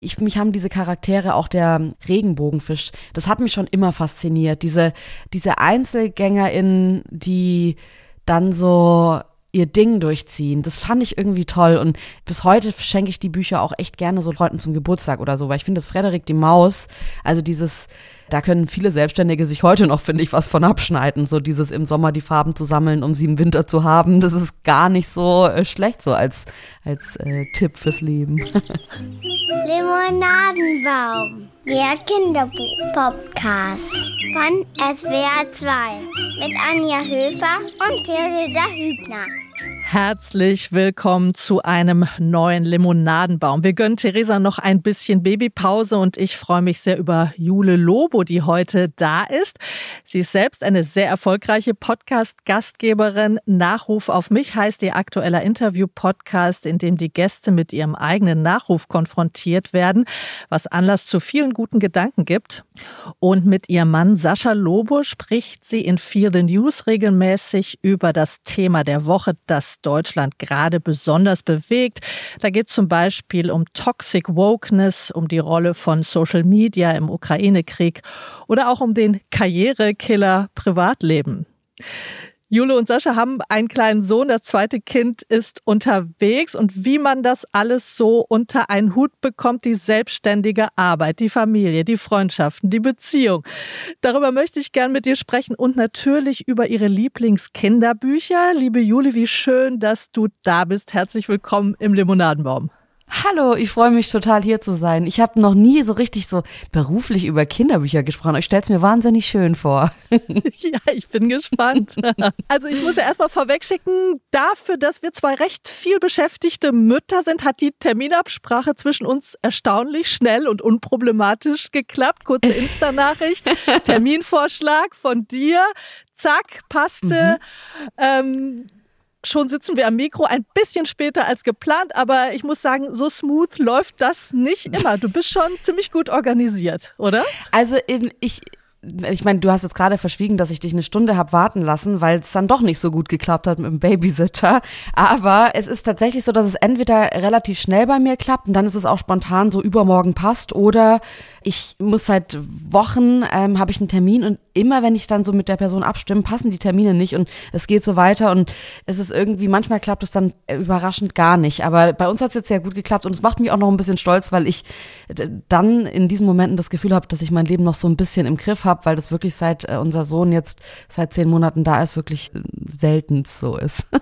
Ich, mich haben diese Charaktere, auch der Regenbogenfisch, das hat mich schon immer fasziniert. Diese, diese EinzelgängerInnen, die dann so ihr Ding durchziehen. Das fand ich irgendwie toll und bis heute schenke ich die Bücher auch echt gerne so Leuten zum Geburtstag oder so, weil ich finde, dass Frederik die Maus, also dieses da können viele Selbstständige sich heute noch, finde ich, was von abschneiden. So dieses im Sommer die Farben zu sammeln, um sie im Winter zu haben. Das ist gar nicht so äh, schlecht so als, als äh, Tipp fürs Leben. Limonadenbaum, der Kinderbuch-Podcast von SWR 2 mit Anja Höfer und Theresa Hübner. Herzlich willkommen zu einem neuen Limonadenbaum. Wir gönnen Theresa noch ein bisschen Babypause und ich freue mich sehr über Jule Lobo, die heute da ist. Sie ist selbst eine sehr erfolgreiche Podcast-Gastgeberin. Nachruf auf mich heißt ihr aktueller Interview-Podcast, in dem die Gäste mit ihrem eigenen Nachruf konfrontiert werden, was Anlass zu vielen guten Gedanken gibt. Und mit ihrem Mann Sascha Lobo spricht sie in Feel the News regelmäßig über das Thema der Woche, das Deutschland gerade besonders bewegt. Da geht es zum Beispiel um Toxic Wokeness, um die Rolle von Social Media im Ukraine-Krieg oder auch um den Karrierekiller Privatleben. Jule und Sascha haben einen kleinen Sohn, das zweite Kind ist unterwegs und wie man das alles so unter einen Hut bekommt, die selbstständige Arbeit, die Familie, die Freundschaften, die Beziehung. Darüber möchte ich gern mit dir sprechen und natürlich über ihre Lieblingskinderbücher. Liebe Jule, wie schön, dass du da bist. Herzlich willkommen im Limonadenbaum. Hallo, ich freue mich total hier zu sein. Ich habe noch nie so richtig so beruflich über Kinderbücher gesprochen. Ich stelle es mir wahnsinnig schön vor. ja, ich bin gespannt. Also ich muss ja erstmal vorwegschicken, dafür, dass wir zwei recht viel beschäftigte Mütter sind, hat die Terminabsprache zwischen uns erstaunlich schnell und unproblematisch geklappt. Kurze Insta-Nachricht, Terminvorschlag von dir. Zack, passte. Mhm. Ähm, Schon sitzen wir am Mikro ein bisschen später als geplant, aber ich muss sagen, so smooth läuft das nicht immer. Du bist schon ziemlich gut organisiert, oder? Also ich, ich meine, du hast jetzt gerade verschwiegen, dass ich dich eine Stunde habe warten lassen, weil es dann doch nicht so gut geklappt hat mit dem Babysitter. Aber es ist tatsächlich so, dass es entweder relativ schnell bei mir klappt und dann ist es auch spontan so übermorgen passt oder ich muss seit Wochen, ähm, habe ich einen Termin und immer wenn ich dann so mit der Person abstimme, passen die Termine nicht und es geht so weiter und es ist irgendwie, manchmal klappt es dann überraschend gar nicht. Aber bei uns hat es jetzt sehr gut geklappt und es macht mich auch noch ein bisschen stolz, weil ich dann in diesen Momenten das Gefühl habe, dass ich mein Leben noch so ein bisschen im Griff habe, weil das wirklich seit äh, unser Sohn jetzt seit zehn Monaten da ist, wirklich äh, selten so ist.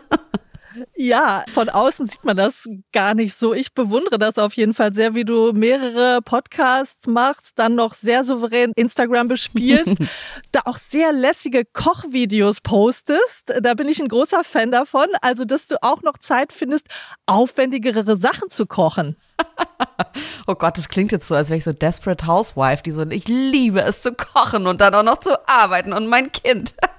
Ja, von außen sieht man das gar nicht so. Ich bewundere das auf jeden Fall sehr, wie du mehrere Podcasts machst, dann noch sehr souverän Instagram bespielst, da auch sehr lässige Kochvideos postest. Da bin ich ein großer Fan davon. Also, dass du auch noch Zeit findest, aufwendigere Sachen zu kochen. oh Gott, das klingt jetzt so, als wäre ich so Desperate Housewife, die so, ich liebe es zu kochen und dann auch noch zu arbeiten und mein Kind.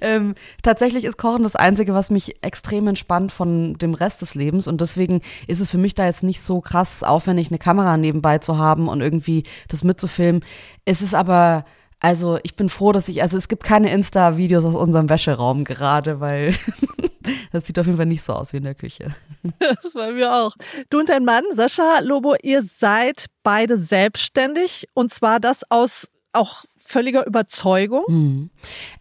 ähm, tatsächlich ist Kochen das Einzige, was mich extrem entspannt von dem Rest des Lebens. Und deswegen ist es für mich da jetzt nicht so krass aufwendig, eine Kamera nebenbei zu haben und irgendwie das mitzufilmen. Es ist aber. Also ich bin froh, dass ich, also es gibt keine Insta-Videos aus unserem Wäscheraum gerade, weil das sieht auf jeden Fall nicht so aus wie in der Küche. Das war mir auch. Du und dein Mann, Sascha Lobo, ihr seid beide selbstständig und zwar das aus auch völliger Überzeugung. Mhm.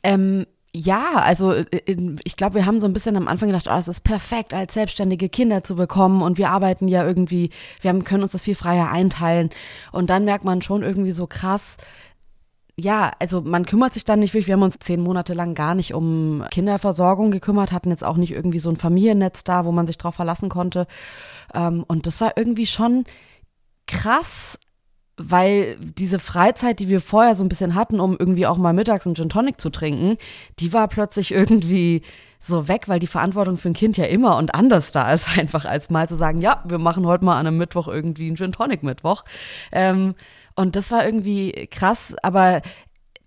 Ähm, ja, also äh, ich glaube, wir haben so ein bisschen am Anfang gedacht, oh, es ist perfekt, als selbstständige Kinder zu bekommen und wir arbeiten ja irgendwie, wir haben, können uns das viel freier einteilen. Und dann merkt man schon irgendwie so krass, ja, also man kümmert sich dann nicht wirklich. Wir haben uns zehn Monate lang gar nicht um Kinderversorgung gekümmert, hatten jetzt auch nicht irgendwie so ein Familiennetz da, wo man sich drauf verlassen konnte. Ähm, und das war irgendwie schon krass, weil diese Freizeit, die wir vorher so ein bisschen hatten, um irgendwie auch mal mittags einen Gin Tonic zu trinken, die war plötzlich irgendwie so weg, weil die Verantwortung für ein Kind ja immer und anders da ist, einfach als mal zu sagen, ja, wir machen heute mal an einem Mittwoch irgendwie einen Gin Tonic Mittwoch. Ähm, und das war irgendwie krass, aber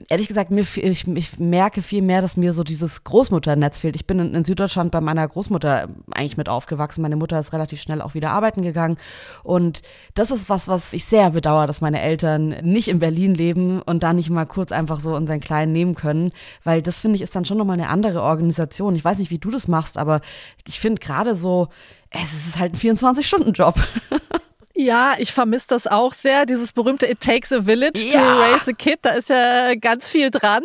ehrlich gesagt, mir, ich, ich merke viel mehr, dass mir so dieses Großmutternetz fehlt. Ich bin in, in, Süddeutschland bei meiner Großmutter eigentlich mit aufgewachsen. Meine Mutter ist relativ schnell auch wieder arbeiten gegangen. Und das ist was, was ich sehr bedauere, dass meine Eltern nicht in Berlin leben und da nicht mal kurz einfach so unseren Kleinen nehmen können. Weil das, finde ich, ist dann schon nochmal eine andere Organisation. Ich weiß nicht, wie du das machst, aber ich finde gerade so, es ist halt ein 24-Stunden-Job. Ja, ich vermisse das auch sehr. Dieses berühmte It Takes a Village ja. to Raise a Kid, da ist ja ganz viel dran.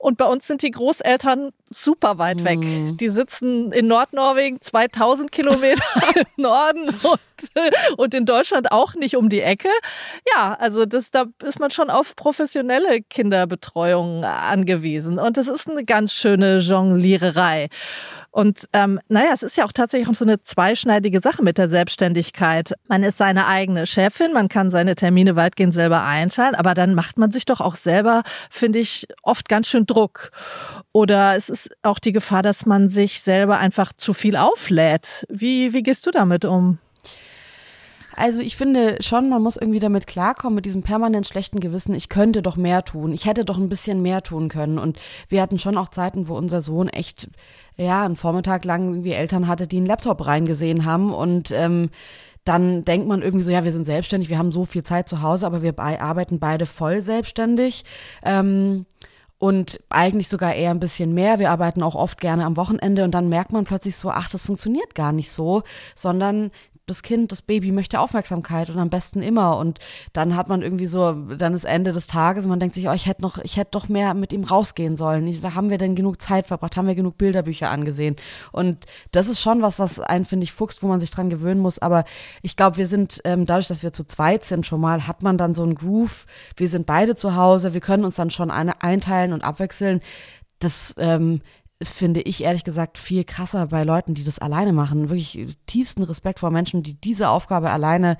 Und bei uns sind die Großeltern super weit weg. Mhm. Die sitzen in Nordnorwegen 2000 Kilometer im Norden und, und in Deutschland auch nicht um die Ecke. Ja, also das, da ist man schon auf professionelle Kinderbetreuung angewiesen. Und das ist eine ganz schöne Jongliererei. Und ähm, naja, es ist ja auch tatsächlich auch so eine zweischneidige Sache mit der Selbstständigkeit. Man ist seine eigene Chefin, man kann seine Termine weitgehend selber einteilen, aber dann macht man sich doch auch selber, finde ich, oft ganz schön Druck. Oder es ist auch die Gefahr, dass man sich selber einfach zu viel auflädt. Wie, wie gehst du damit um? Also ich finde schon, man muss irgendwie damit klarkommen, mit diesem permanent schlechten Gewissen, ich könnte doch mehr tun, ich hätte doch ein bisschen mehr tun können. Und wir hatten schon auch Zeiten, wo unser Sohn echt, ja, einen Vormittag lang irgendwie Eltern hatte, die einen Laptop reingesehen haben und ähm, dann denkt man irgendwie so, ja, wir sind selbstständig, wir haben so viel Zeit zu Hause, aber wir bei, arbeiten beide voll selbstständig. Ähm, und eigentlich sogar eher ein bisschen mehr. Wir arbeiten auch oft gerne am Wochenende und dann merkt man plötzlich so, ach, das funktioniert gar nicht so, sondern das Kind, das Baby möchte Aufmerksamkeit und am besten immer. Und dann hat man irgendwie so, dann ist Ende des Tages und man denkt sich, oh, ich hätte noch, ich hätte doch mehr mit ihm rausgehen sollen. Haben wir denn genug Zeit verbracht? Haben wir genug Bilderbücher angesehen? Und das ist schon was, was einen, finde ich, fuchst, wo man sich dran gewöhnen muss. Aber ich glaube, wir sind, ähm, dadurch, dass wir zu zweit sind schon mal, hat man dann so einen Groove. Wir sind beide zu Hause. Wir können uns dann schon eine, einteilen und abwechseln. Das, ähm, finde ich ehrlich gesagt viel krasser bei Leuten, die das alleine machen. Wirklich tiefsten Respekt vor Menschen, die diese Aufgabe alleine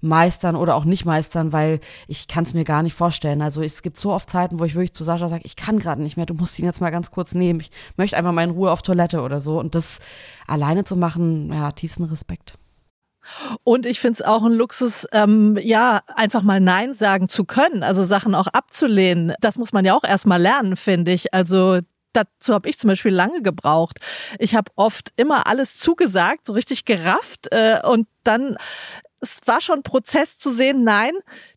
meistern oder auch nicht meistern, weil ich kann es mir gar nicht vorstellen. Also es gibt so oft Zeiten, wo ich wirklich zu Sascha sage, ich kann gerade nicht mehr, du musst ihn jetzt mal ganz kurz nehmen. Ich möchte einfach mal in Ruhe auf Toilette oder so. Und das alleine zu machen, ja, tiefsten Respekt. Und ich finde es auch ein Luxus, ähm, ja, einfach mal Nein sagen zu können, also Sachen auch abzulehnen. Das muss man ja auch erstmal lernen, finde ich. Also dazu habe ich zum Beispiel lange gebraucht. Ich habe oft immer alles zugesagt, so richtig gerafft äh, und dann es war schon Prozess zu sehen, nein,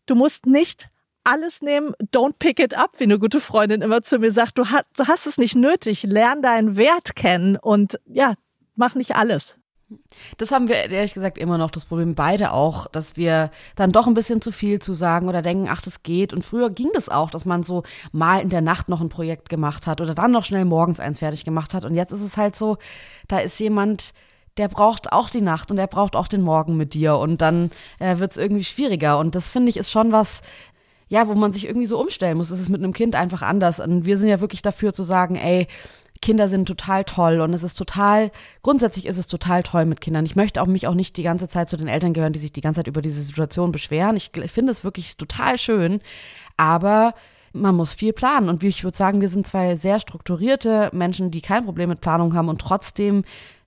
du musst nicht alles nehmen, don't pick it up, wie eine gute Freundin immer zu mir sagt, du hast, du hast es nicht nötig, lern deinen Wert kennen und ja, mach nicht alles. Das haben wir ehrlich gesagt immer noch das Problem, beide auch, dass wir dann doch ein bisschen zu viel zu sagen oder denken, ach, das geht. Und früher ging das auch, dass man so mal in der Nacht noch ein Projekt gemacht hat oder dann noch schnell morgens eins fertig gemacht hat. Und jetzt ist es halt so, da ist jemand, der braucht auch die Nacht und der braucht auch den Morgen mit dir. Und dann äh, wird es irgendwie schwieriger. Und das finde ich ist schon was, ja, wo man sich irgendwie so umstellen muss. Es ist mit einem Kind einfach anders. Und wir sind ja wirklich dafür zu sagen, ey, Kinder sind total toll und es ist total, grundsätzlich ist es total toll mit Kindern. Ich möchte auch mich auch nicht die ganze Zeit zu den Eltern gehören, die sich die ganze Zeit über diese Situation beschweren. Ich finde es wirklich total schön, aber man muss viel planen. Und wie ich würde sagen, wir sind zwei sehr strukturierte Menschen, die kein Problem mit Planung haben und trotzdem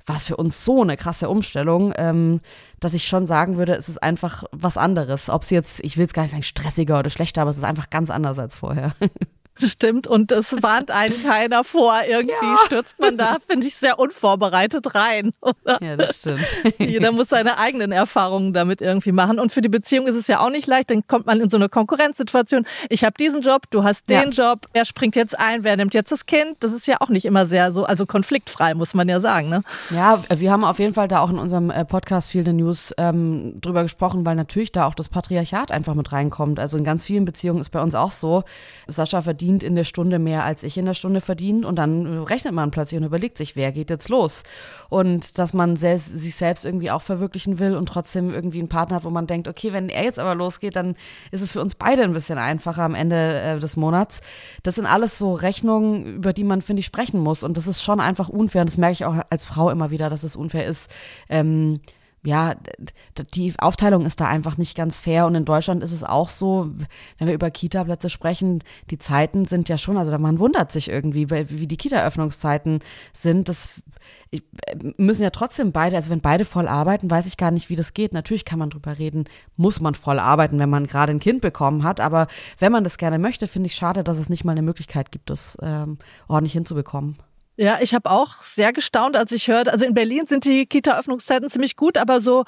war es für uns so eine krasse Umstellung, ähm, dass ich schon sagen würde, es ist einfach was anderes. Ob es jetzt, ich will es gar nicht sagen, stressiger oder schlechter, aber es ist einfach ganz anders als vorher. Stimmt, und es warnt einen keiner vor. Irgendwie ja. stürzt man da, finde ich, sehr unvorbereitet rein. Oder? Ja, das stimmt. Jeder muss seine eigenen Erfahrungen damit irgendwie machen. Und für die Beziehung ist es ja auch nicht leicht, dann kommt man in so eine Konkurrenzsituation. Ich habe diesen Job, du hast den ja. Job, wer springt jetzt ein, wer nimmt jetzt das Kind? Das ist ja auch nicht immer sehr so, also konfliktfrei, muss man ja sagen. Ne? Ja, wir haben auf jeden Fall da auch in unserem äh, Podcast Feel the News ähm, drüber gesprochen, weil natürlich da auch das Patriarchat einfach mit reinkommt. Also in ganz vielen Beziehungen ist bei uns auch so, Sascha verdient verdient in der Stunde mehr, als ich in der Stunde verdiene. Und dann rechnet man plötzlich und überlegt sich, wer geht jetzt los? Und dass man selbst, sich selbst irgendwie auch verwirklichen will und trotzdem irgendwie einen Partner hat, wo man denkt, okay, wenn er jetzt aber losgeht, dann ist es für uns beide ein bisschen einfacher am Ende äh, des Monats. Das sind alles so Rechnungen, über die man, finde ich, sprechen muss. Und das ist schon einfach unfair. Und das merke ich auch als Frau immer wieder, dass es unfair ist. Ähm, ja, die Aufteilung ist da einfach nicht ganz fair. Und in Deutschland ist es auch so, wenn wir über Kita-Plätze sprechen, die Zeiten sind ja schon, also man wundert sich irgendwie, wie die Kita-Öffnungszeiten sind. Das müssen ja trotzdem beide, also wenn beide voll arbeiten, weiß ich gar nicht, wie das geht. Natürlich kann man drüber reden, muss man voll arbeiten, wenn man gerade ein Kind bekommen hat. Aber wenn man das gerne möchte, finde ich schade, dass es nicht mal eine Möglichkeit gibt, das ähm, ordentlich hinzubekommen. Ja, ich habe auch sehr gestaunt, als ich hörte, also in Berlin sind die Kita-Öffnungszeiten ziemlich gut, aber so,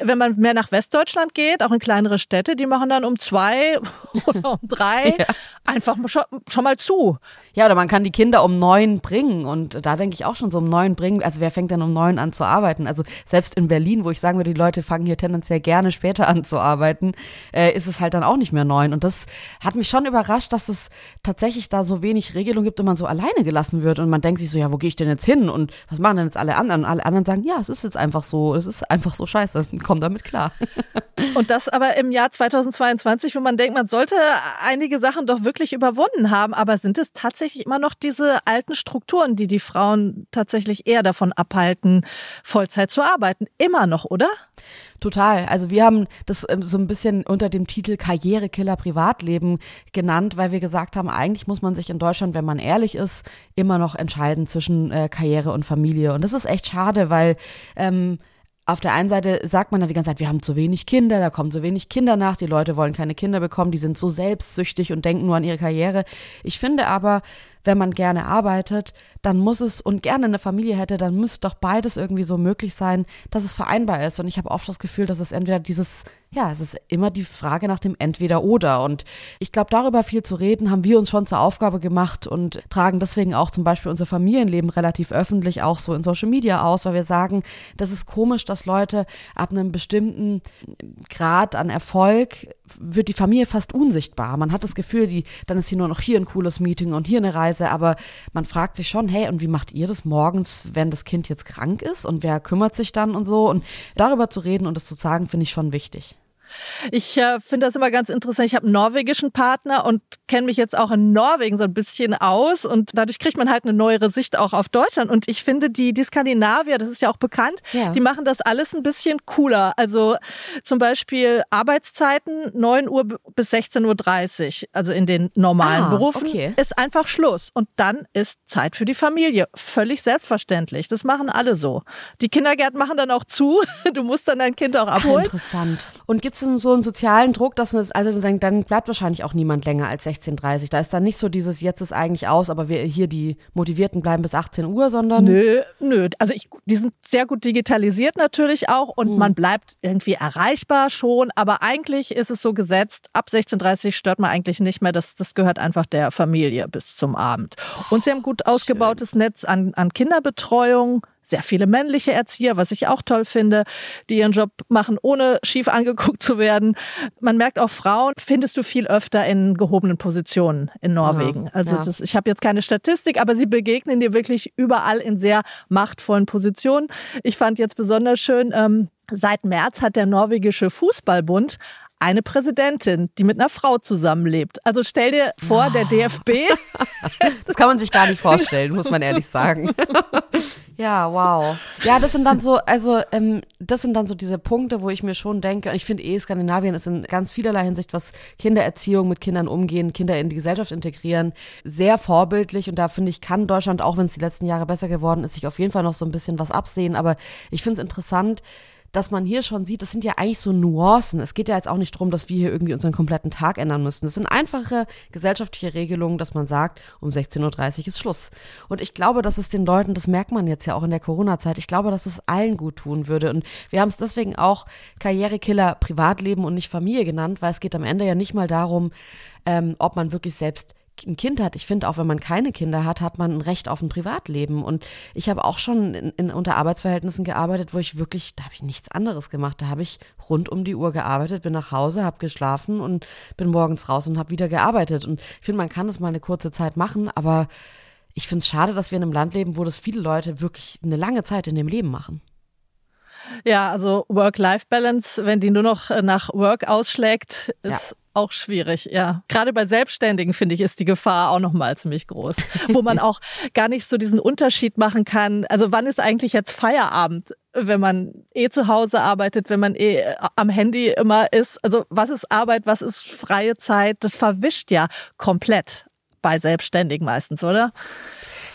wenn man mehr nach Westdeutschland geht, auch in kleinere Städte, die machen dann um zwei oder um drei ja. einfach schon, schon mal zu. Ja, oder man kann die Kinder um neun bringen und da denke ich auch schon so um neun bringen, also wer fängt denn um neun an zu arbeiten? Also selbst in Berlin, wo ich sagen würde, die Leute fangen hier tendenziell gerne später an zu arbeiten, äh, ist es halt dann auch nicht mehr neun und das hat mich schon überrascht, dass es tatsächlich da so wenig Regelung gibt und man so alleine gelassen wird und man denkt sich so, ja, wo gehe ich denn jetzt hin und was machen denn jetzt alle anderen? Und alle anderen sagen, ja, es ist jetzt einfach so, es ist einfach so scheiße, komm damit klar. Und das aber im Jahr 2022, wo man denkt, man sollte einige Sachen doch wirklich überwunden haben, aber sind es tatsächlich immer noch diese alten Strukturen, die die Frauen tatsächlich eher davon abhalten, Vollzeit zu arbeiten? Immer noch, oder? Total. Also wir haben das ähm, so ein bisschen unter dem Titel Karrierekiller Privatleben genannt, weil wir gesagt haben, eigentlich muss man sich in Deutschland, wenn man ehrlich ist, immer noch entscheiden zwischen äh, Karriere und Familie. Und das ist echt schade, weil ähm, auf der einen Seite sagt man dann die ganze Zeit, wir haben zu wenig Kinder, da kommen zu wenig Kinder nach, die Leute wollen keine Kinder bekommen, die sind so selbstsüchtig und denken nur an ihre Karriere. Ich finde aber, wenn man gerne arbeitet, dann muss es und gerne eine Familie hätte, dann müsste doch beides irgendwie so möglich sein, dass es vereinbar ist. Und ich habe oft das Gefühl, dass es entweder dieses, ja, es ist immer die Frage nach dem Entweder-Oder. Und ich glaube, darüber viel zu reden, haben wir uns schon zur Aufgabe gemacht und tragen deswegen auch zum Beispiel unser Familienleben relativ öffentlich auch so in Social Media aus, weil wir sagen, das ist komisch, dass Leute ab einem bestimmten Grad an Erfolg wird die Familie fast unsichtbar. Man hat das Gefühl, die, dann ist hier nur noch hier ein cooles Meeting und hier eine Reise, aber man fragt sich schon, hey, und wie macht ihr das morgens, wenn das Kind jetzt krank ist und wer kümmert sich dann und so? Und darüber zu reden und das zu sagen, finde ich schon wichtig. Ich äh, finde das immer ganz interessant. Ich habe einen norwegischen Partner und kenne mich jetzt auch in Norwegen so ein bisschen aus und dadurch kriegt man halt eine neuere Sicht auch auf Deutschland. Und ich finde, die, die Skandinavier, das ist ja auch bekannt, ja. die machen das alles ein bisschen cooler. Also zum Beispiel Arbeitszeiten 9 Uhr bis 16.30 Uhr, also in den normalen ah, Berufen, okay. ist einfach Schluss. Und dann ist Zeit für die Familie. Völlig selbstverständlich. Das machen alle so. Die Kindergärten machen dann auch zu. Du musst dann dein Kind auch abholen. Ach, interessant. Und gibt es denn so einen sozialen Druck, dass man es, also dann, dann, bleibt wahrscheinlich auch niemand länger als 16.30 Da ist dann nicht so dieses, jetzt ist eigentlich aus, aber wir hier die Motivierten bleiben bis 18 Uhr, sondern. Nö, nö. Also ich, die sind sehr gut digitalisiert natürlich auch und mhm. man bleibt irgendwie erreichbar schon, aber eigentlich ist es so gesetzt, ab 16.30 stört man eigentlich nicht mehr. Das, das gehört einfach der Familie bis zum Abend. Und sie haben gut ausgebautes Schön. Netz an, an Kinderbetreuung sehr viele männliche Erzieher, was ich auch toll finde, die ihren Job machen, ohne schief angeguckt zu werden. Man merkt auch Frauen, findest du viel öfter in gehobenen Positionen in Norwegen. Ja, also ja. Das, ich habe jetzt keine Statistik, aber sie begegnen dir wirklich überall in sehr machtvollen Positionen. Ich fand jetzt besonders schön, ähm, Seit März hat der norwegische Fußballbund eine Präsidentin, die mit einer Frau zusammenlebt. Also stell dir vor, der DFB. Das kann man sich gar nicht vorstellen, muss man ehrlich sagen. Ja, wow. Ja, das sind dann so, also ähm, das sind dann so diese Punkte, wo ich mir schon denke, ich finde eh, Skandinavien ist in ganz vielerlei Hinsicht, was Kindererziehung mit Kindern umgehen, Kinder in die Gesellschaft integrieren, sehr vorbildlich und da finde ich, kann Deutschland, auch wenn es die letzten Jahre besser geworden ist, sich auf jeden Fall noch so ein bisschen was absehen, aber ich finde es interessant, dass man hier schon sieht, das sind ja eigentlich so Nuancen. Es geht ja jetzt auch nicht darum, dass wir hier irgendwie unseren kompletten Tag ändern müssen. Das sind einfache gesellschaftliche Regelungen, dass man sagt, um 16.30 Uhr ist Schluss. Und ich glaube, dass es den Leuten, das merkt man jetzt ja auch in der Corona-Zeit, ich glaube, dass es allen gut tun würde. Und wir haben es deswegen auch Karrierekiller Privatleben und nicht Familie genannt, weil es geht am Ende ja nicht mal darum, ähm, ob man wirklich selbst ein Kind hat, ich finde auch, wenn man keine Kinder hat, hat man ein Recht auf ein Privatleben. Und ich habe auch schon in, in, unter Arbeitsverhältnissen gearbeitet, wo ich wirklich, da habe ich nichts anderes gemacht. Da habe ich rund um die Uhr gearbeitet, bin nach Hause, habe geschlafen und bin morgens raus und habe wieder gearbeitet. Und ich finde, man kann das mal eine kurze Zeit machen, aber ich finde es schade, dass wir in einem Land leben, wo das viele Leute wirklich eine lange Zeit in dem Leben machen. Ja, also Work-Life-Balance, wenn die nur noch nach Work ausschlägt, ist ja auch schwierig, ja. Gerade bei Selbstständigen, finde ich, ist die Gefahr auch nochmal ziemlich groß. Wo man auch gar nicht so diesen Unterschied machen kann. Also wann ist eigentlich jetzt Feierabend, wenn man eh zu Hause arbeitet, wenn man eh am Handy immer ist? Also was ist Arbeit, was ist freie Zeit? Das verwischt ja komplett bei Selbstständigen meistens, oder?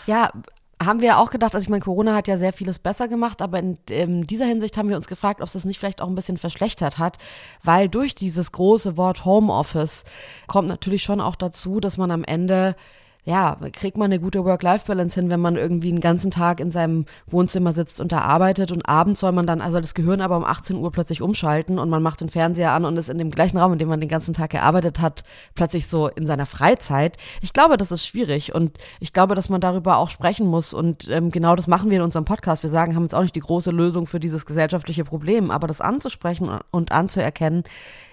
Ja, haben wir auch gedacht, also ich meine, Corona hat ja sehr vieles besser gemacht, aber in, in, dieser Hinsicht haben wir uns gefragt, ob es das nicht vielleicht auch ein bisschen verschlechtert hat, weil durch dieses große Wort Homeoffice kommt natürlich schon auch dazu, dass man am Ende ja, kriegt man eine gute Work-Life-Balance hin, wenn man irgendwie einen ganzen Tag in seinem Wohnzimmer sitzt und da arbeitet und abends soll man dann, also das Gehirn aber um 18 Uhr plötzlich umschalten und man macht den Fernseher an und ist in dem gleichen Raum, in dem man den ganzen Tag gearbeitet hat, plötzlich so in seiner Freizeit. Ich glaube, das ist schwierig und ich glaube, dass man darüber auch sprechen muss und ähm, genau das machen wir in unserem Podcast. Wir sagen, haben jetzt auch nicht die große Lösung für dieses gesellschaftliche Problem, aber das anzusprechen und anzuerkennen,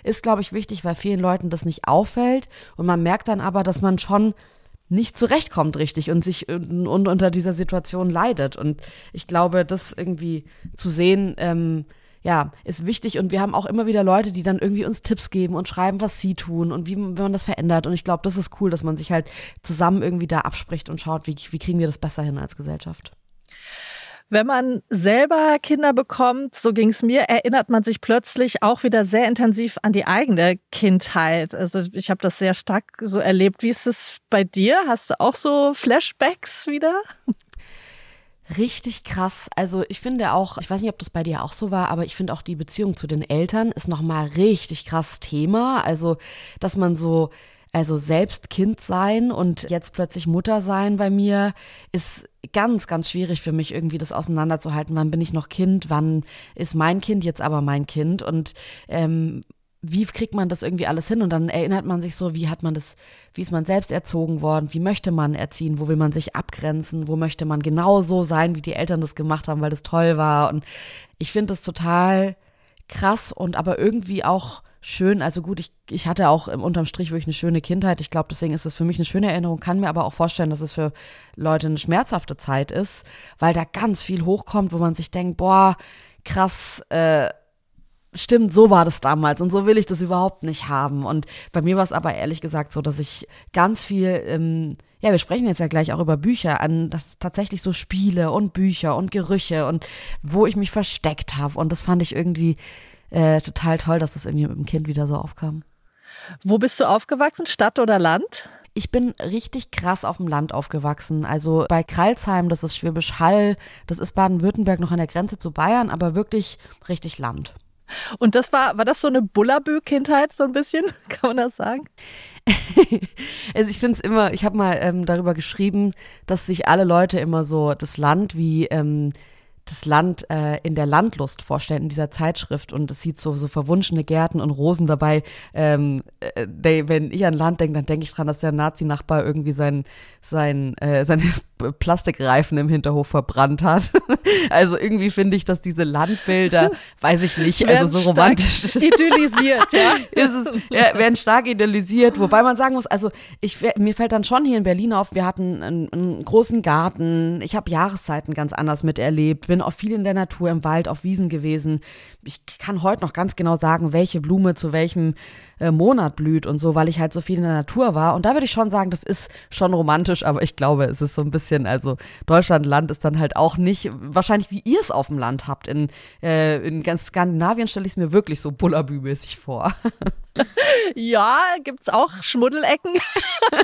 ist, glaube ich, wichtig, weil vielen Leuten das nicht auffällt und man merkt dann aber, dass man schon nicht zurechtkommt richtig und sich und, unter dieser Situation leidet. Und ich glaube, das irgendwie zu sehen, ähm, ja, ist wichtig. Und wir haben auch immer wieder Leute, die dann irgendwie uns Tipps geben und schreiben, was sie tun und wie, wie man das verändert. Und ich glaube, das ist cool, dass man sich halt zusammen irgendwie da abspricht und schaut, wie, wie kriegen wir das besser hin als Gesellschaft. Wenn man selber Kinder bekommt, so ging es mir, erinnert man sich plötzlich auch wieder sehr intensiv an die eigene Kindheit. Also ich habe das sehr stark so erlebt. Wie ist es bei dir? Hast du auch so Flashbacks wieder? Richtig krass. Also ich finde auch, ich weiß nicht, ob das bei dir auch so war, aber ich finde auch die Beziehung zu den Eltern ist nochmal richtig krass Thema. Also, dass man so also selbst Kind sein und jetzt plötzlich Mutter sein bei mir ist ganz, ganz schwierig für mich irgendwie das auseinanderzuhalten. Wann bin ich noch Kind? Wann ist mein Kind jetzt aber mein Kind? Und ähm, wie kriegt man das irgendwie alles hin? Und dann erinnert man sich so, wie hat man das, wie ist man selbst erzogen worden? Wie möchte man erziehen? Wo will man sich abgrenzen? Wo möchte man genau so sein, wie die Eltern das gemacht haben, weil das toll war? Und ich finde das total krass und aber irgendwie auch schön. Also gut, ich, ich hatte auch im unterm Strich wirklich eine schöne Kindheit. Ich glaube, deswegen ist es für mich eine schöne Erinnerung, kann mir aber auch vorstellen, dass es für Leute eine schmerzhafte Zeit ist, weil da ganz viel hochkommt, wo man sich denkt, boah, krass, äh, stimmt, so war das damals und so will ich das überhaupt nicht haben. Und bei mir war es aber ehrlich gesagt so, dass ich ganz viel, ähm, ja, wir sprechen jetzt ja gleich auch über Bücher, an das tatsächlich so Spiele und Bücher und Gerüche und wo ich mich versteckt habe. Und das fand ich irgendwie äh, total toll, dass das irgendwie mit dem Kind wieder so aufkam. Wo bist du aufgewachsen, Stadt oder Land? Ich bin richtig krass auf dem Land aufgewachsen. Also bei Kralsheim, das ist Schwäbisch Hall, das ist Baden-Württemberg noch an der Grenze zu Bayern, aber wirklich richtig Land. Und das war, war das so eine Bullabü-Kindheit, so ein bisschen? Kann man das sagen? also ich finde es immer, ich habe mal ähm, darüber geschrieben, dass sich alle Leute immer so das Land wie ähm, das Land äh, in der Landlust vorstellen in dieser Zeitschrift und es sieht so so verwunschene Gärten und Rosen dabei. Ähm, äh, wenn ich an Land denke, dann denke ich dran, dass der Nazi-Nachbar irgendwie sein sein äh, seine Plastikreifen im Hinterhof verbrannt hat. also irgendwie finde ich, dass diese Landbilder, weiß ich nicht, also so romantisch idealisiert, ja, ist es ja, werden stark idealisiert. Wobei man sagen muss, also ich mir fällt dann schon hier in Berlin auf, wir hatten einen, einen großen Garten. Ich habe Jahreszeiten ganz anders miterlebt. Bin auch viel in der Natur, im Wald, auf Wiesen gewesen. Ich kann heute noch ganz genau sagen, welche Blume zu welchem äh, Monat blüht und so, weil ich halt so viel in der Natur war. Und da würde ich schon sagen, das ist schon romantisch, aber ich glaube, es ist so ein bisschen, also Deutschlandland ist dann halt auch nicht, wahrscheinlich wie ihr es auf dem Land habt. In, äh, in ganz Skandinavien stelle ich es mir wirklich so bullabü-mäßig vor. Ja, gibt's auch Schmuddelecken.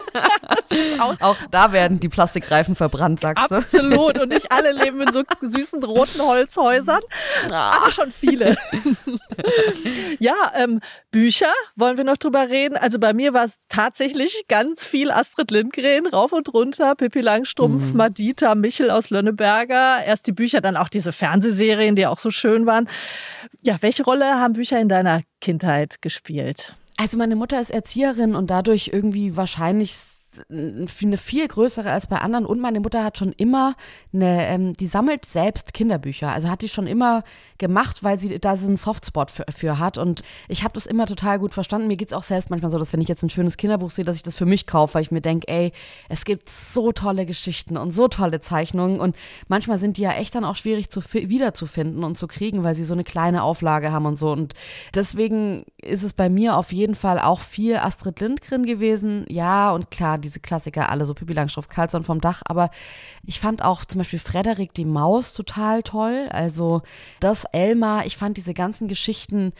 auch, auch, da werden die Plastikreifen verbrannt, sagst du? Absolut. Und nicht alle leben in so süßen roten Holzhäusern. Ah. Aber schon viele. ja, ähm, Bücher, wollen wir noch drüber reden? Also bei mir war es tatsächlich ganz viel Astrid Lindgren, rauf und runter, Pippi Langstrumpf, mhm. Madita, Michel aus Lönneberger. Erst die Bücher, dann auch diese Fernsehserien, die auch so schön waren. Ja, welche Rolle haben Bücher in deiner Kindheit gespielt? Also meine Mutter ist Erzieherin und dadurch irgendwie wahrscheinlich eine viel größere als bei anderen und meine Mutter hat schon immer eine, ähm, die sammelt selbst Kinderbücher. Also hat die schon immer gemacht, weil sie da einen Softspot für, für hat und ich habe das immer total gut verstanden. Mir geht es auch selbst manchmal so, dass wenn ich jetzt ein schönes Kinderbuch sehe, dass ich das für mich kaufe, weil ich mir denke, ey, es gibt so tolle Geschichten und so tolle Zeichnungen und manchmal sind die ja echt dann auch schwierig zu wiederzufinden und zu kriegen, weil sie so eine kleine Auflage haben und so und deswegen ist es bei mir auf jeden Fall auch viel Astrid Lindgren gewesen. Ja, und klar, diese Klassiker alle, so Pippi Langstrumpf, Karlsson vom Dach, aber ich fand auch zum Beispiel Frederik die Maus total toll. Also das Elmar, ich fand diese ganzen Geschichten,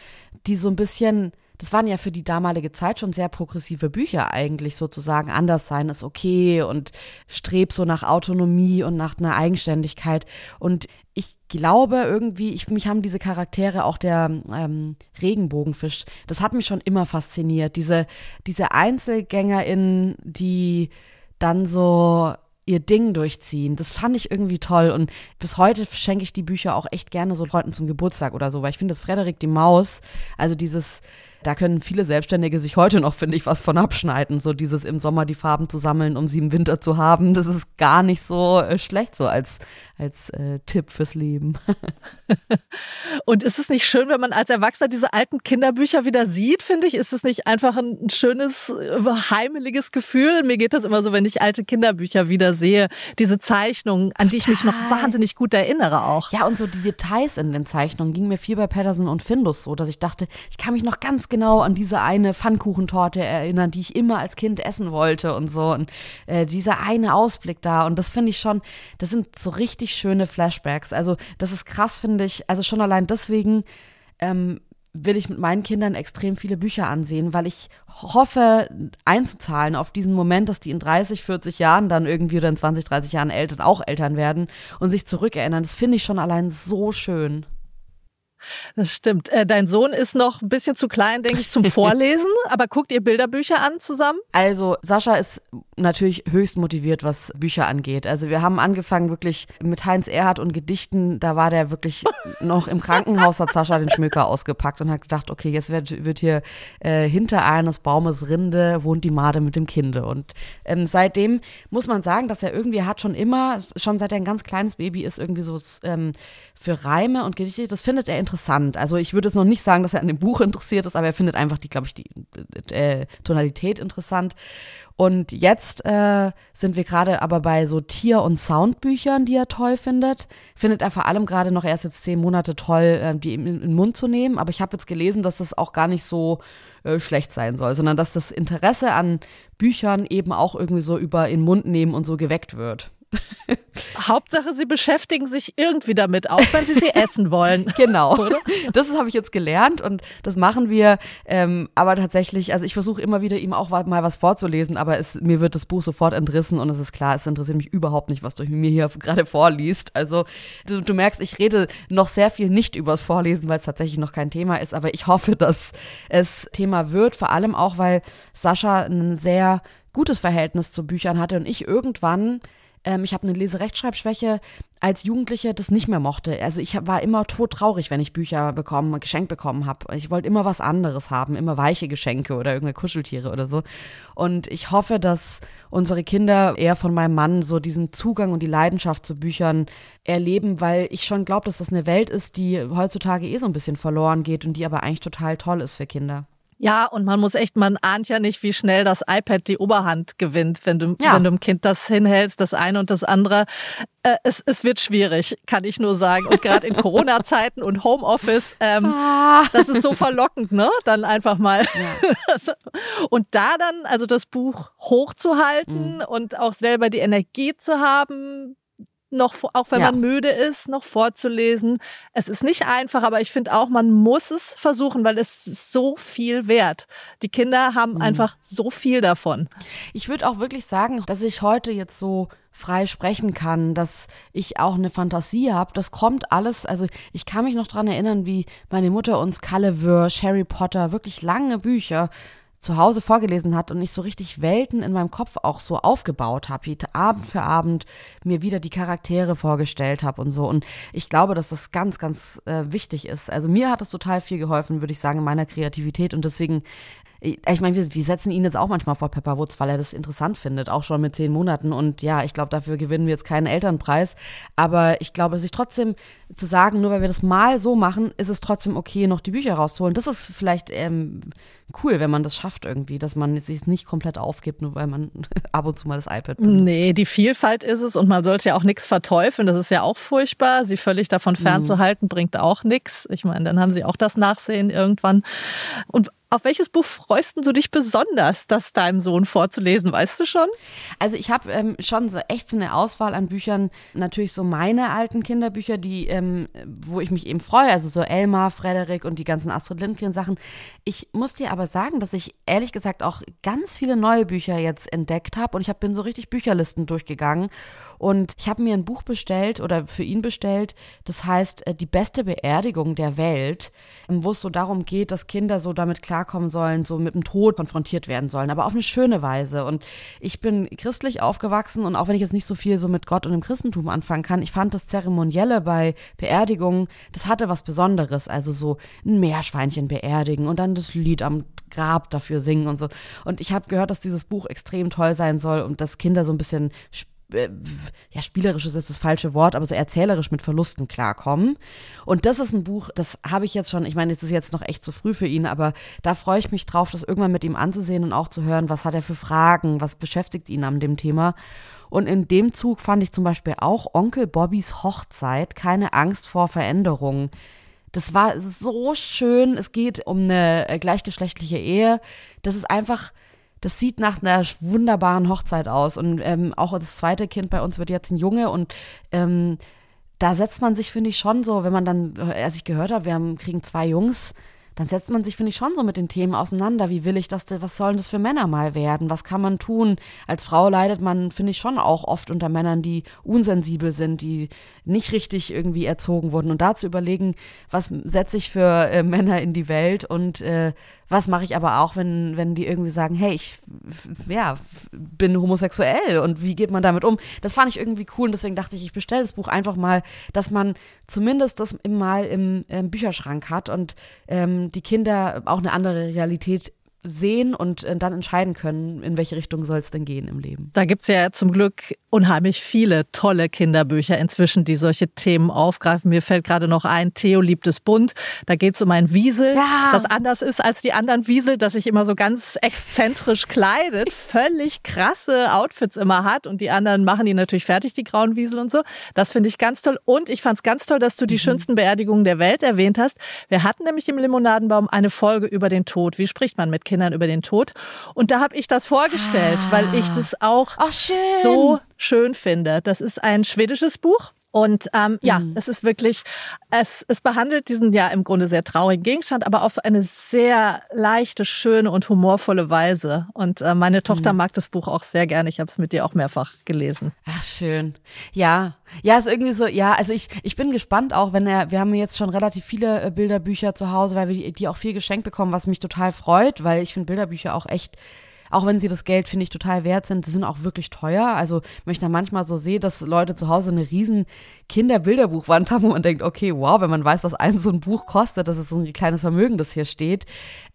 die so ein bisschen das waren ja für die damalige Zeit schon sehr progressive Bücher eigentlich sozusagen. Anders sein ist okay und streb so nach Autonomie und nach einer Eigenständigkeit. Und ich glaube irgendwie, ich, mich haben diese Charaktere, auch der ähm, Regenbogenfisch, das hat mich schon immer fasziniert. Diese, diese EinzelgängerInnen, die dann so ihr Ding durchziehen. Das fand ich irgendwie toll und bis heute schenke ich die Bücher auch echt gerne so Leuten zum Geburtstag oder so, weil ich finde, dass Frederik die Maus, also dieses da können viele Selbstständige sich heute noch, finde ich, was von abschneiden. So dieses im Sommer die Farben zu sammeln, um sie im Winter zu haben. Das ist gar nicht so äh, schlecht so als, als äh, Tipp fürs Leben. Und ist es nicht schön, wenn man als Erwachsener diese alten Kinderbücher wieder sieht, finde ich? Ist es nicht einfach ein schönes, äh, heimeliges Gefühl? Mir geht das immer so, wenn ich alte Kinderbücher wieder sehe. Diese Zeichnungen, an die ich mich noch wahnsinnig gut erinnere auch. Ja, und so die Details in den Zeichnungen ging mir viel bei Patterson und Findus so, dass ich dachte, ich kann mich noch ganz genau an diese eine Pfannkuchentorte erinnern, die ich immer als Kind essen wollte und so. Und äh, dieser eine Ausblick da. Und das finde ich schon, das sind so richtig schöne Flashbacks. Also, das ist krass, finde ich. Also schon allein deswegen ähm, will ich mit meinen Kindern extrem viele Bücher ansehen, weil ich hoffe, einzuzahlen auf diesen Moment, dass die in 30, 40 Jahren dann irgendwie oder in 20, 30 Jahren Eltern auch Eltern werden und sich zurückerinnern. Das finde ich schon allein so schön. Das stimmt. Äh, dein Sohn ist noch ein bisschen zu klein, denke ich, zum Vorlesen, aber guckt ihr Bilderbücher an zusammen? Also Sascha ist natürlich höchst motiviert, was Bücher angeht. Also wir haben angefangen wirklich mit Heinz Erhardt und Gedichten, da war der wirklich noch im Krankenhaus, hat Sascha den Schmöker ausgepackt und hat gedacht, okay, jetzt wird, wird hier äh, hinter eines Baumes Rinde wohnt die Made mit dem Kinde. Und ähm, seitdem muss man sagen, dass er irgendwie hat schon immer, schon seit er ein ganz kleines Baby ist, irgendwie so ähm, für Reime und Gedichte, das findet er interessant. Also ich würde jetzt noch nicht sagen, dass er an dem Buch interessiert ist, aber er findet einfach die, glaube ich, die äh, Tonalität interessant. Und jetzt äh, sind wir gerade aber bei so Tier- und Soundbüchern, die er toll findet. Findet er vor allem gerade noch erst jetzt zehn Monate toll, äh, die in, in den Mund zu nehmen. Aber ich habe jetzt gelesen, dass das auch gar nicht so äh, schlecht sein soll, sondern dass das Interesse an Büchern eben auch irgendwie so über in den Mund nehmen und so geweckt wird. Hauptsache, sie beschäftigen sich irgendwie damit, auch wenn sie sie essen wollen. Genau. Oder? Das habe ich jetzt gelernt und das machen wir. Ähm, aber tatsächlich, also ich versuche immer wieder ihm auch mal was vorzulesen, aber es, mir wird das Buch sofort entrissen und es ist klar, es interessiert mich überhaupt nicht, was du mir hier gerade vorliest. Also du, du merkst, ich rede noch sehr viel nicht übers Vorlesen, weil es tatsächlich noch kein Thema ist, aber ich hoffe, dass es Thema wird, vor allem auch, weil Sascha ein sehr gutes Verhältnis zu Büchern hatte und ich irgendwann ähm, ich habe eine Leserechtschreibschwäche, als Jugendliche das nicht mehr mochte. Also ich war immer todtraurig, wenn ich Bücher bekommen, geschenkt bekommen habe. Ich wollte immer was anderes haben, immer weiche Geschenke oder irgendwelche Kuscheltiere oder so. Und ich hoffe, dass unsere Kinder eher von meinem Mann so diesen Zugang und die Leidenschaft zu Büchern erleben, weil ich schon glaube, dass das eine Welt ist, die heutzutage eh so ein bisschen verloren geht und die aber eigentlich total toll ist für Kinder. Ja, und man muss echt, man ahnt ja nicht, wie schnell das iPad die Oberhand gewinnt, wenn du, ja. wenn du dem Kind das hinhältst, das eine und das andere. Äh, es, es wird schwierig, kann ich nur sagen. Und gerade in Corona-Zeiten und Homeoffice, ähm, ah. das ist so verlockend, ne? Dann einfach mal. Ja. und da dann, also das Buch hochzuhalten mhm. und auch selber die Energie zu haben, noch, auch wenn ja. man müde ist, noch vorzulesen. Es ist nicht einfach, aber ich finde auch, man muss es versuchen, weil es ist so viel wert. Die Kinder haben mhm. einfach so viel davon. Ich würde auch wirklich sagen, dass ich heute jetzt so frei sprechen kann, dass ich auch eine Fantasie habe. Das kommt alles, also ich kann mich noch dran erinnern, wie meine Mutter uns Kalle Wörsch, Harry Potter, wirklich lange Bücher zu Hause vorgelesen hat und ich so richtig Welten in meinem Kopf auch so aufgebaut habe, Abend für Abend mir wieder die Charaktere vorgestellt habe und so. Und ich glaube, dass das ganz, ganz äh, wichtig ist. Also mir hat es total viel geholfen, würde ich sagen, in meiner Kreativität. Und deswegen ich meine, wir, wir, setzen ihn jetzt auch manchmal vor Pepperwoods, weil er das interessant findet, auch schon mit zehn Monaten. Und ja, ich glaube, dafür gewinnen wir jetzt keinen Elternpreis. Aber ich glaube, sich trotzdem zu sagen, nur weil wir das mal so machen, ist es trotzdem okay, noch die Bücher rauszuholen. Das ist vielleicht ähm, cool, wenn man das schafft irgendwie, dass man sich nicht komplett aufgibt, nur weil man ab und zu mal das iPad benutzt. Nee, die Vielfalt ist es und man sollte ja auch nichts verteufeln. Das ist ja auch furchtbar. Sie völlig davon mhm. fernzuhalten, mhm. bringt auch nichts. Ich meine, dann haben sie auch das Nachsehen irgendwann. Und auf welches Buch freust du dich besonders, das deinem Sohn vorzulesen? Weißt du schon? Also ich habe ähm, schon so echt so eine Auswahl an Büchern. Natürlich so meine alten Kinderbücher, die, ähm, wo ich mich eben freue. Also so Elmar, Frederik und die ganzen Astrid Lindgren Sachen. Ich muss dir aber sagen, dass ich ehrlich gesagt auch ganz viele neue Bücher jetzt entdeckt habe und ich hab, bin so richtig Bücherlisten durchgegangen und ich habe mir ein Buch bestellt oder für ihn bestellt. Das heißt äh, Die beste Beerdigung der Welt, wo es so darum geht, dass Kinder so damit klar klarkommen sollen, so mit dem Tod konfrontiert werden sollen, aber auf eine schöne Weise. Und ich bin christlich aufgewachsen und auch wenn ich jetzt nicht so viel so mit Gott und dem Christentum anfangen kann, ich fand das Zeremonielle bei Beerdigungen, das hatte was Besonderes. Also so ein Meerschweinchen beerdigen und dann das Lied am Grab dafür singen und so. Und ich habe gehört, dass dieses Buch extrem toll sein soll und dass Kinder so ein bisschen äh, ja, spielerisch ist das falsche Wort, aber so erzählerisch mit Verlusten klarkommen. Und das ist ein Buch, das habe ich jetzt schon, ich meine, es ist jetzt noch echt zu früh für ihn, aber da freue ich mich drauf, das irgendwann mit ihm anzusehen und auch zu hören, was hat er für Fragen, was beschäftigt ihn an dem Thema. Und in dem Zug fand ich zum Beispiel auch Onkel Bobbys Hochzeit, keine Angst vor Veränderungen. Das war so schön. Es geht um eine äh, gleichgeschlechtliche Ehe. Das ist einfach, das sieht nach einer wunderbaren Hochzeit aus. Und ähm, auch das zweite Kind bei uns wird jetzt ein Junge und ähm, da setzt man sich, finde ich, schon so, wenn man dann, äh, als ich gehört habe, wir haben, kriegen zwei Jungs, dann setzt man sich, finde ich, schon so mit den Themen auseinander. Wie will ich das, was sollen das für Männer mal werden? Was kann man tun? Als Frau leidet man, finde ich, schon auch oft unter Männern, die unsensibel sind, die nicht richtig irgendwie erzogen wurden. Und da zu überlegen, was setze ich für äh, Männer in die Welt und äh, was mache ich aber auch, wenn, wenn die irgendwie sagen, hey, ich ja, bin homosexuell und wie geht man damit um? Das fand ich irgendwie cool und deswegen dachte ich, ich bestelle das Buch einfach mal, dass man zumindest das mal im, im Bücherschrank hat und ähm, die Kinder auch eine andere Realität sehen und äh, dann entscheiden können, in welche Richtung soll es denn gehen im Leben. Da gibt's ja zum Glück unheimlich viele tolle Kinderbücher inzwischen, die solche Themen aufgreifen. Mir fällt gerade noch ein, Theo liebt es bunt. Da geht's um ein Wiesel, ja. das anders ist als die anderen Wiesel, das sich immer so ganz exzentrisch kleidet, völlig krasse Outfits immer hat und die anderen machen ihn natürlich fertig, die grauen Wiesel und so. Das finde ich ganz toll. Und ich fand's ganz toll, dass du die mhm. schönsten Beerdigungen der Welt erwähnt hast. Wir hatten nämlich im Limonadenbaum eine Folge über den Tod. Wie spricht man mit Kindern über den Tod. Und da habe ich das vorgestellt, ah. weil ich das auch Ach, so schön finde. Das ist ein schwedisches Buch. Und ähm, ja, mhm. es ist wirklich, es, es behandelt diesen ja im Grunde sehr traurigen Gegenstand, aber auf eine sehr leichte, schöne und humorvolle Weise. Und äh, meine Tochter mhm. mag das Buch auch sehr gerne. Ich habe es mit dir auch mehrfach gelesen. Ach, schön. Ja, ja, ist irgendwie so, ja, also ich, ich bin gespannt auch, wenn er, wir haben jetzt schon relativ viele äh, Bilderbücher zu Hause, weil wir die, die auch viel geschenkt bekommen, was mich total freut, weil ich finde Bilderbücher auch echt auch wenn sie das Geld, finde ich, total wert sind, sie sind auch wirklich teuer. Also, wenn ich da manchmal so sehe, dass Leute zu Hause eine riesen Kinderbilderbuchwand haben, wo man denkt, okay, wow, wenn man weiß, was ein so ein Buch kostet, das ist so ein kleines Vermögen, das hier steht.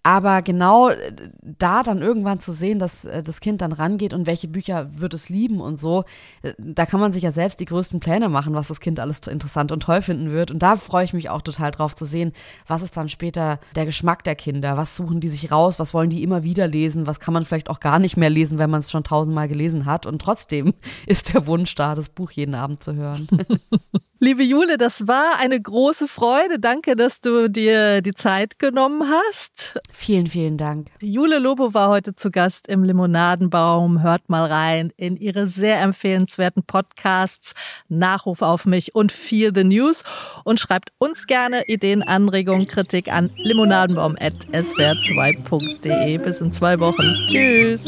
Aber genau äh, da dann irgendwann zu sehen, dass äh, das Kind dann rangeht und welche Bücher wird es lieben und so, äh, da kann man sich ja selbst die größten Pläne machen, was das Kind alles interessant und toll finden wird. Und da freue ich mich auch total drauf zu sehen, was ist dann später der Geschmack der Kinder, was suchen die sich raus, was wollen die immer wieder lesen, was kann man vielleicht auch gar nicht mehr lesen, wenn man es schon tausendmal gelesen hat. Und trotzdem ist der Wunsch da, das Buch jeden Abend zu hören. Liebe Jule, das war eine große Freude. Danke, dass du dir die Zeit genommen hast. Vielen, vielen Dank. Jule Lobo war heute zu Gast im Limonadenbaum. Hört mal rein in ihre sehr empfehlenswerten Podcasts Nachruf auf mich und Feel the News und schreibt uns gerne Ideen, Anregungen, Kritik an limonadenbaum.swr2.de. Bis in zwei Wochen. Tschüss.